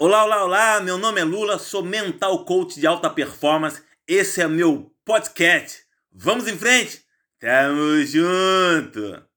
Olá, olá, olá, meu nome é Lula, sou mental coach de alta performance. Esse é meu podcast. Vamos em frente? Tamo junto!